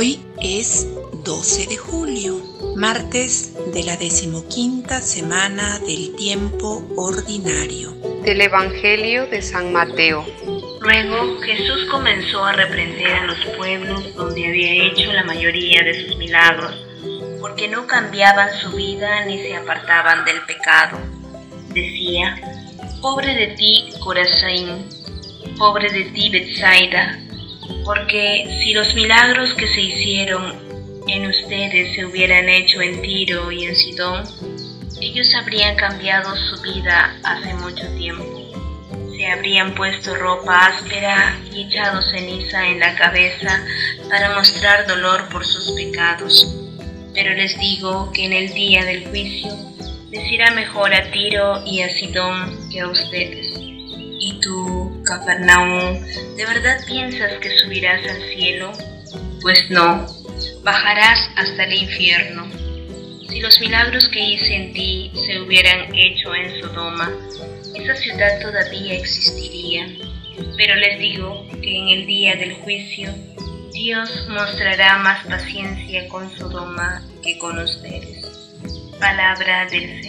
Hoy es 12 de julio, martes de la decimoquinta semana del tiempo ordinario. Del Evangelio de San Mateo. Luego Jesús comenzó a reprender a los pueblos donde había hecho la mayoría de sus milagros, porque no cambiaban su vida ni se apartaban del pecado. Decía, pobre de ti, Corazín, pobre de ti, Bethsaida, porque si los milagros que se hicieron en ustedes se hubieran hecho en Tiro y en Sidón, ellos habrían cambiado su vida hace mucho tiempo. Se habrían puesto ropa áspera y echado ceniza en la cabeza para mostrar dolor por sus pecados. Pero les digo que en el día del juicio les irá mejor a Tiro y a Sidón que a ustedes. ¿Y tú, Capernaum, de verdad piensas que subirás al cielo? Pues no, bajarás hasta el infierno. Si los milagros que hice en ti se hubieran hecho en Sodoma, esa ciudad todavía existiría. Pero les digo que en el día del juicio, Dios mostrará más paciencia con Sodoma que con ustedes. Palabra del Señor.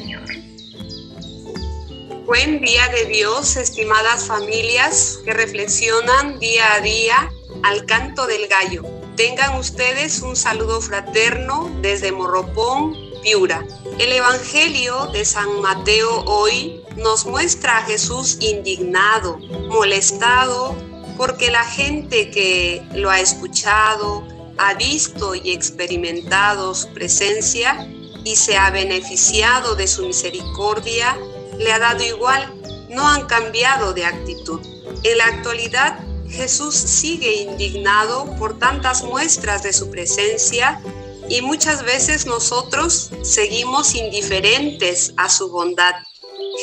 Buen día de Dios, estimadas familias que reflexionan día a día al canto del gallo. Tengan ustedes un saludo fraterno desde Morropón, Piura. El Evangelio de San Mateo hoy nos muestra a Jesús indignado, molestado, porque la gente que lo ha escuchado, ha visto y experimentado su presencia y se ha beneficiado de su misericordia, le ha dado igual, no han cambiado de actitud. En la actualidad, Jesús sigue indignado por tantas muestras de su presencia y muchas veces nosotros seguimos indiferentes a su bondad.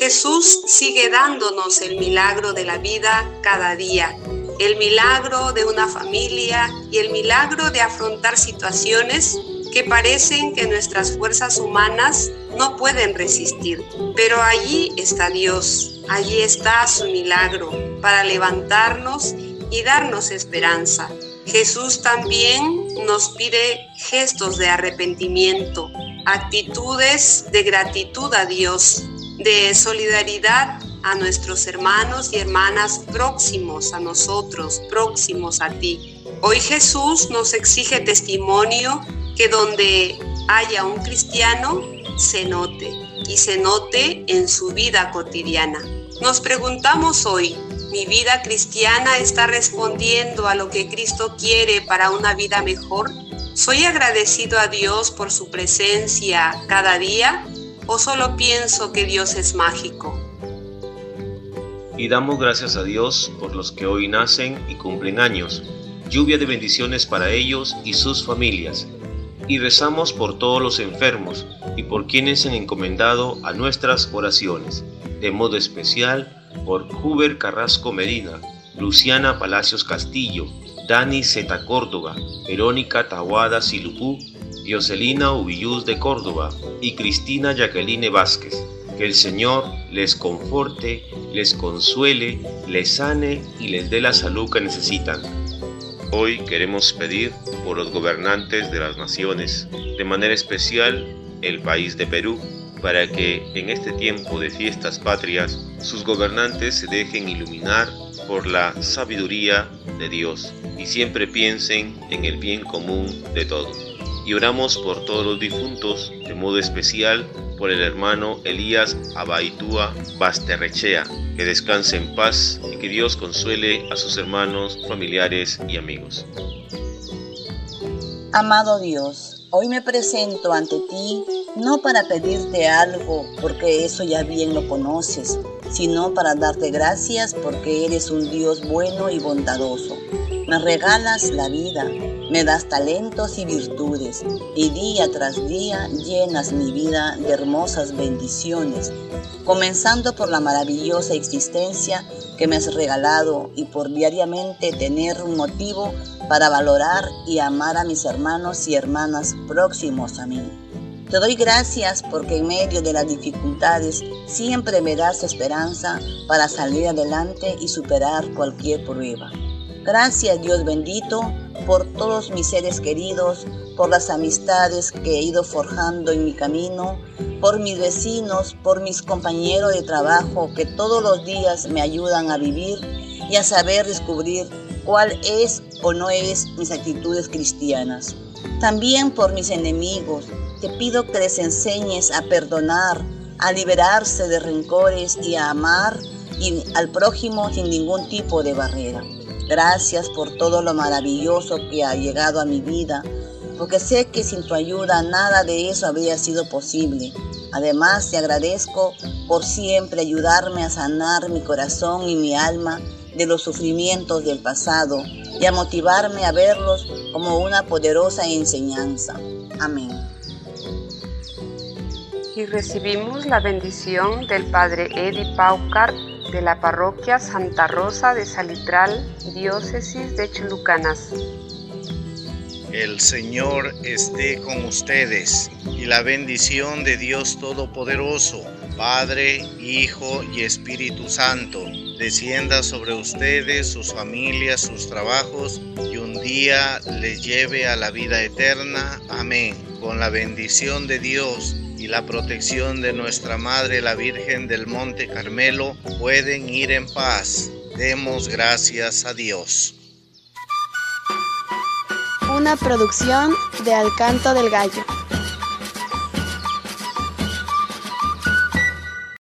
Jesús sigue dándonos el milagro de la vida cada día, el milagro de una familia y el milagro de afrontar situaciones que parecen que nuestras fuerzas humanas no pueden resistir. Pero allí está Dios, allí está su milagro para levantarnos y darnos esperanza. Jesús también nos pide gestos de arrepentimiento, actitudes de gratitud a Dios, de solidaridad a nuestros hermanos y hermanas próximos a nosotros, próximos a ti. Hoy Jesús nos exige testimonio que donde haya un cristiano se note y se note en su vida cotidiana. Nos preguntamos hoy, ¿mi vida cristiana está respondiendo a lo que Cristo quiere para una vida mejor? ¿Soy agradecido a Dios por su presencia cada día o solo pienso que Dios es mágico? Y damos gracias a Dios por los que hoy nacen y cumplen años. Lluvia de bendiciones para ellos y sus familias. Y rezamos por todos los enfermos y por quienes han encomendado a nuestras oraciones. De modo especial por Huber Carrasco Medina, Luciana Palacios Castillo, Dani Zeta Córdoba, Verónica Tawada Silupú, Dioselina Ubilluz de Córdoba y Cristina Jacqueline Vázquez. Que el Señor les conforte, les consuele, les sane y les dé la salud que necesitan. Hoy queremos pedir por los gobernantes de las naciones, de manera especial el país de Perú, para que en este tiempo de fiestas patrias sus gobernantes se dejen iluminar por la sabiduría de Dios y siempre piensen en el bien común de todos. Y oramos por todos los difuntos, de modo especial por el hermano Elías Abaitúa Basterrechea, que descanse en paz y que Dios consuele a sus hermanos, familiares y amigos. Amado Dios, hoy me presento ante ti no para pedirte algo, porque eso ya bien lo conoces, sino para darte gracias porque eres un Dios bueno y bondadoso. Me regalas la vida, me das talentos y virtudes, y día tras día llenas mi vida de hermosas bendiciones, comenzando por la maravillosa existencia que me has regalado y por diariamente tener un motivo para valorar y amar a mis hermanos y hermanas próximos a mí. Te doy gracias porque en medio de las dificultades siempre me das esperanza para salir adelante y superar cualquier prueba. Gracias Dios bendito por todos mis seres queridos, por las amistades que he ido forjando en mi camino, por mis vecinos, por mis compañeros de trabajo que todos los días me ayudan a vivir y a saber descubrir cuál es o no es mis actitudes cristianas. También por mis enemigos, te pido que les enseñes a perdonar, a liberarse de rencores y a amar al prójimo sin ningún tipo de barrera. Gracias por todo lo maravilloso que ha llegado a mi vida, porque sé que sin tu ayuda nada de eso habría sido posible. Además, te agradezco por siempre ayudarme a sanar mi corazón y mi alma de los sufrimientos del pasado y a motivarme a verlos como una poderosa enseñanza. Amén. Y recibimos la bendición del Padre Edi Paucar de la parroquia Santa Rosa de Salitral, diócesis de Chulucanas. El Señor esté con ustedes y la bendición de Dios Todopoderoso, Padre, Hijo y Espíritu Santo, descienda sobre ustedes, sus familias, sus trabajos y un día les lleve a la vida eterna. Amén. Con la bendición de Dios y la protección de nuestra Madre la Virgen del Monte Carmelo pueden ir en paz. Demos gracias a Dios. Una producción de Alcanto del Gallo.